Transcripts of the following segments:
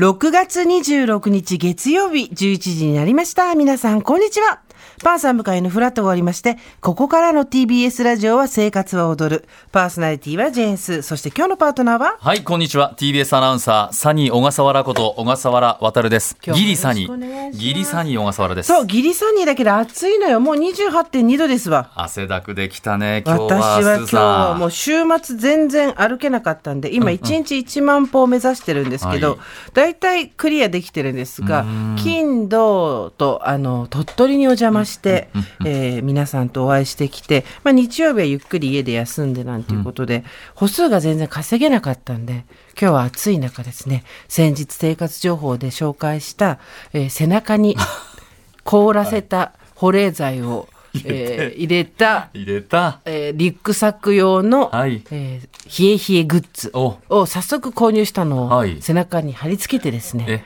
6月26日月曜日11時になりました。皆さん、こんにちは。パンサー向かいのフラットが終わりまして、ここからの TBS ラジオは生活は踊る。パーソナリティはジェーンス。そして今日のパートナーは？はい、こんにちは。TBS アナウンサー、サニー小笠原こと小笠原渡です。ギリサニー。ギリサニー小笠原です。そう、ギリサニーだけど暑いのよ。もう28.2度ですわ。汗だくできたね、今日は。私は今日はもう週末全然歩けなかったんで、今1日1万歩を目指してるんですけど、大、体、クリアできてるんですが、金、土と、あの、鳥取にお邪魔して、えー、皆さんとお会いしてきて、まあ、日曜日はゆっくり家で休んでなんていうことで、うん、歩数が全然稼げなかったんで、今日は暑い中ですね、先日生活情報で紹介した、えー、背中に 凍らせた保冷剤を、えー、入れた、入れた、えー、リュックサック用の、はい、えー、冷え冷えグッズを早速購入したのを背中に貼り付けてですね、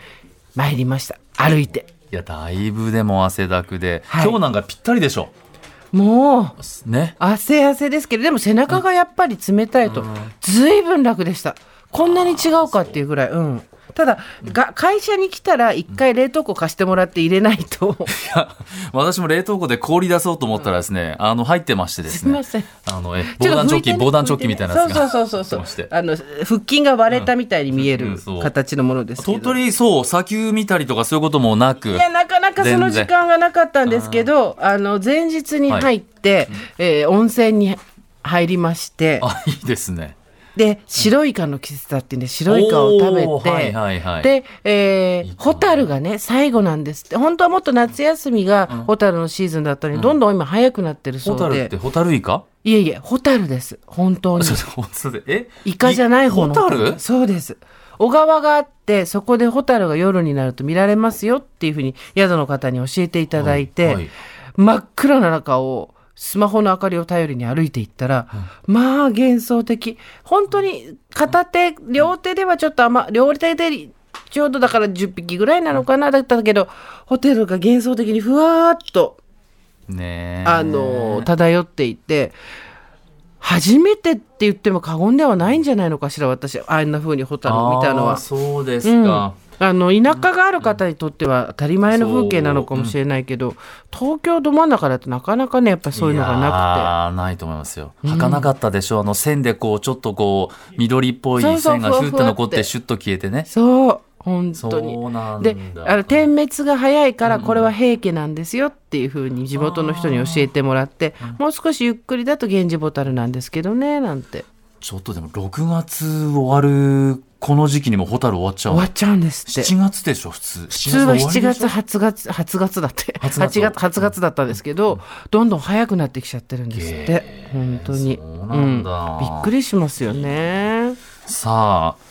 参りました。歩いて。いやだいぶでも汗だくで、はい、今日なんかぴったりでしょ。もう、ね、汗汗ですけどでも背中がやっぱり冷たいと、ずいぶん楽でした。こんなに違うかっていうぐらい。うんただが会社に来たら一回冷凍庫貸してもらって入れないと、いや私も冷凍庫で氷出そうと思ったらですね、あの入ってましてですね。すみません。あのえ防弾チョッキ防弾チョッキみたいなやつが。そうそうそうそう あの腹筋が割れたみたいに見える形のものですけど、鳥取そう砂丘見たりとかそういうこともなくいやなかなかその時間がなかったんですけどあの前日に入って、はい、えー、温泉に入りまして。あいいですねで白イカの季節だってんで白イカを食べて、はいはいはい、で、えー、ホタルがね最後なんです。って本当はもっと夏休みがホタルのシーズンだったのに、うん、どんどん今早くなってるそうで、ホタルってホタルイカ？いえいえホタルです。本当に。え？イカじゃない方の。ホタル？そうです。小川があってそこでホタルが夜になると見られますよっていうふうに宿の方に教えていただいて、はいはい、真っ暗な中をスマホの明かりを頼りに歩いていったら、うん、まあ幻想的。本当に片手両手ではちょっと甘両手でちょうどだから10匹ぐらいなのかなだったけどホテルが幻想的にふわっと、ね、あの漂っていて初めてって言っても過言ではないんじゃないのかしら私。あんなふうにホタルを見たのは。そうですか、うんあの田舎がある方にとっては当たり前の風景なのかもしれないけど、うん、東京ど真ん中だとなかなかねやっぱりそういうのがなくて。ないと思いますよ。儚かったでしょう、あの線でこうちょっとこう緑っぽい線がシュッと残ってシュッと消えてね。そう本当に。であの点滅が早いからこれは平家なんですよっていうふうに地元の人に教えてもらって、もう少しゆっくりだと源氏ボタルなんですけどねなんてちょっとでも6月終わるこの時期にもホタル終わっちゃう。終わっちゃうんですって。7月でしょ普通。普通は7月8月8月だって。8月8月だったんですけど、どんどん早くなってきちゃってるんですって。本当に。そうなんだ、うん、びっくりしますよね。さあ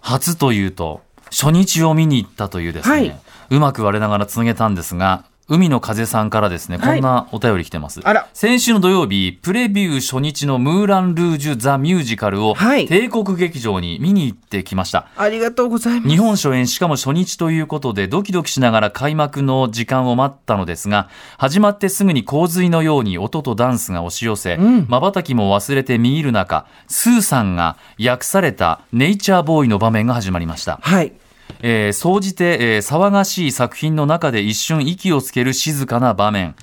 初というと初日を見に行ったというですね、はい、うまく我ながら続けたんですが海の風さんからですね、こんなお便り来てます。はい、先週の土曜日、プレビュー初日のムーラン・ルージュ・ザ・ミュージカルを、帝国劇場に見に行ってきました。ありがとうございます。日本初演、しかも初日ということで、ドキドキしながら開幕の時間を待ったのですが、始まってすぐに洪水のように音とダンスが押し寄せ、まばたきも忘れて見入る中、スーさんが訳された Nature Boy の場面が始まりました。はい。えー、総じて、えー、騒がしい作品の中で一瞬息をつける静かな場面。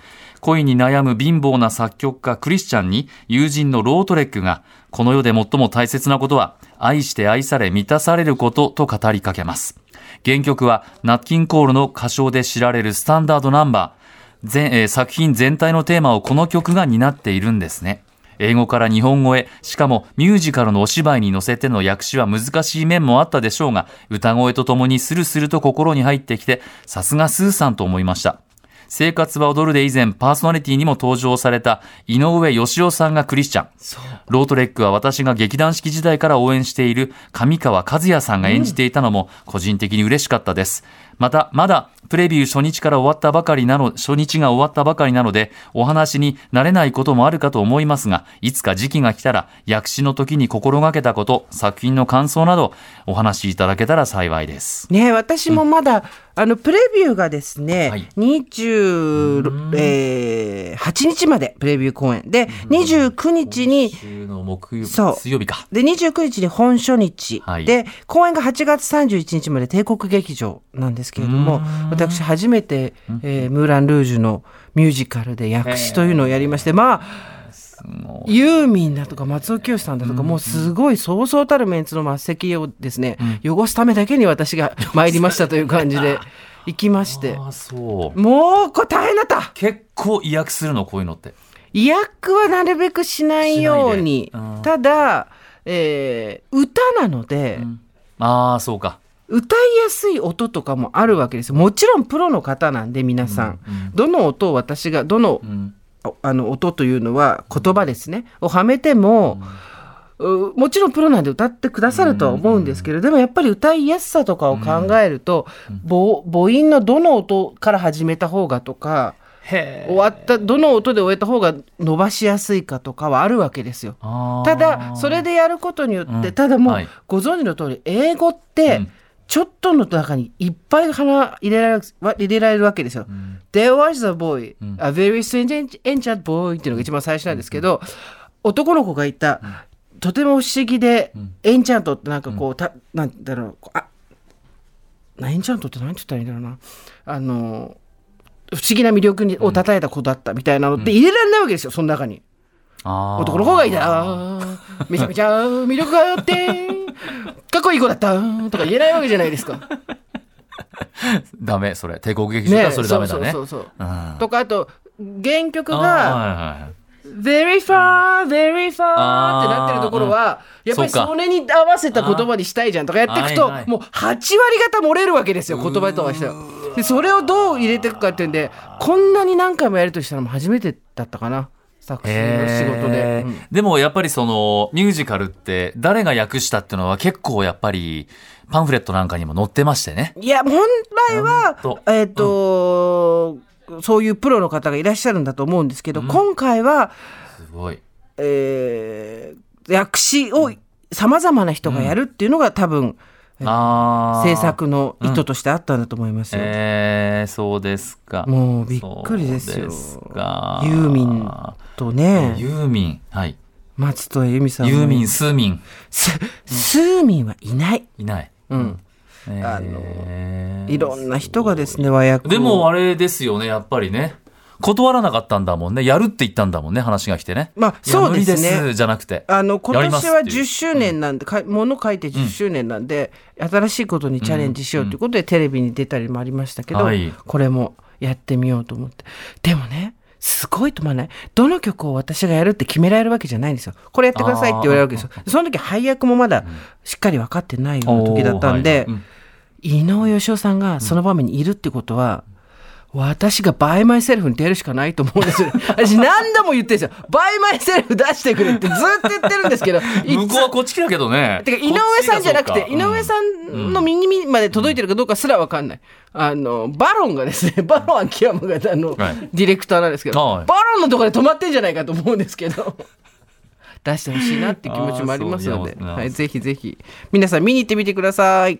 恋に悩む貧乏な作曲家クリスチャンに友人のロートレックがこの世で最も大切なことは愛して愛され満たされることと語りかけます。原曲はナッキンコールの歌唱で知られるスタンダードナンバー。全えー、作品全体のテーマをこの曲が担っているんですね。英語から日本語へ、しかもミュージカルのお芝居に乗せての訳詞は難しい面もあったでしょうが、歌声とともにスルスルと心に入ってきて、さすがスーさんと思いました。生活は踊るで以前パーソナリティにも登場された井上義雄さんがクリスチャン。ロートレックは私が劇団四季時代から応援している上川和也さんが演じていたのも個人的に嬉しかったです。また、まだプレビュー初日から終わったばかりなの、初日が終わったばかりなので、お話になれないこともあるかと思いますが、いつか時期が来たら、訳詞の時に心がけたこと、作品の感想など、お話しいただけたら幸いです。ね私もまだ、あのプレビューがですね、はい。28、えー8日までプレビュー公演。で29日に木曜日、そう。水曜日か。で29日に本初日、はい。で公演が8月31日まで帝国劇場なんですけれども私初めて、えームーラン・ルージュのミュージカルで訳詞というのをやりましてまあもユーミンだとか松尾清さんだとか、もうすごいそうそうたるメンツの末席をですね、汚すためだけに私が参りましたという感じで 行きまして。もうこれ大変だった。結構意訳するの、こういうのって。意訳はなるべくしないように。ただ、えー歌なので、ああ、そうか。歌いやすい音とかもあるわけですよ。もちろんプロの方なんで皆さん、どの音を私がどのうん。ああの音というのは言葉ですね。をはめても、うもちろんプロなんで歌ってくださるとは思うんですけど、でもやっぱり歌いやすさとかを考えると、母母音のどの音から始めた方がとかへ終わったどの音で終えた方が伸ばしやすいかとかはあるわけですよ。ただそれでやることによって、うん。ただもう、はい。ご存知の通り英語って、うんちょっとの中にいっぱい花入れられるわ入れられるわけですよ。There was a boy, a very strange enchanted boy っていうのが一番最初なんですけど、男の子がいた、とても不思議で、エンチャントってなんかこう、たなんだろう、あなエンチャントって何て言ったらいいんだろうな。あの、不思議な魅力にを叩いた子だったみたいなのって入れられないわけですよ、その中に。男の子がいためちゃめちゃ魅力があっていい子だったとか言えないわけじゃないですか。ダメ、それ。帝国劇場だ、それダメだね。そうそうそうそう。うん。とかあと原曲がはいはいはい「very far very far」ってなってるところはやっぱりそれに合わせた言葉にしたいじゃんとかやっていくともう8割方漏れるわけですよ言葉とかしては。でそれをどう入れていくかっていうんでこんなに何回もやるとしたらもう初めてだったかな作詞の仕事でうんでもやっぱりそのミュージカルって誰が訳したっていうのは結構やっぱりパンフレットなんかにも載ってましてね。いや本来はえっ、と、そういうプロの方がいらっしゃるんだと思うんですけど、今回は、すごい。えー訳詞をさまざまな人がやるっていうのが多分、ああ。制作の意図としてあったんだと思いますよ。えー、そうですか。もうびっくりですよ。ユーミンとね、ユーミン。はい。松任谷由実さんもユーミン、スーミン。ススーミンはいない。いない。うん。えあーいろんな人がですね、和訳をでもあれですよね、やっぱりね。断らなかったんだもんね。やるって言ったんだもんね、話が来てね。まあそうですね。ですじゃなくて。あの今年はっていう。10周年なんで、かもの書いて10周年なんで、新しいことにチャレンジしようということで、テレビに出たりもありましたけど、はい。これもやってみようと思って。でもねすごいと思わない。どの曲を私がやるって決められるわけじゃないんですよ。これやってくださいって言われるわけですよ。その時配役もまだしっかり分かってないような時だったんで、はいはい。うん。井上芳雄さんがその場面にいるってことは、私が by MYSELF に出るしかないと思うんですよ。私何度も言ってるんですよ。 by MYSELF 出してくれってずっと言ってるんですけど、い 向こうはこっち来たけどね。てか井上さんじゃなくて、井上ん。さんの右耳まで届いてるかどうかすらわかんない。あの、バロンがですね、バロン秋山があの、はいディレクターなんですけど、はいバロンのところで止まってんじゃないかと思うんですけど。出してほしいなって気持ちもありますので、はい、ぜひぜひ皆さん見に行ってみてください。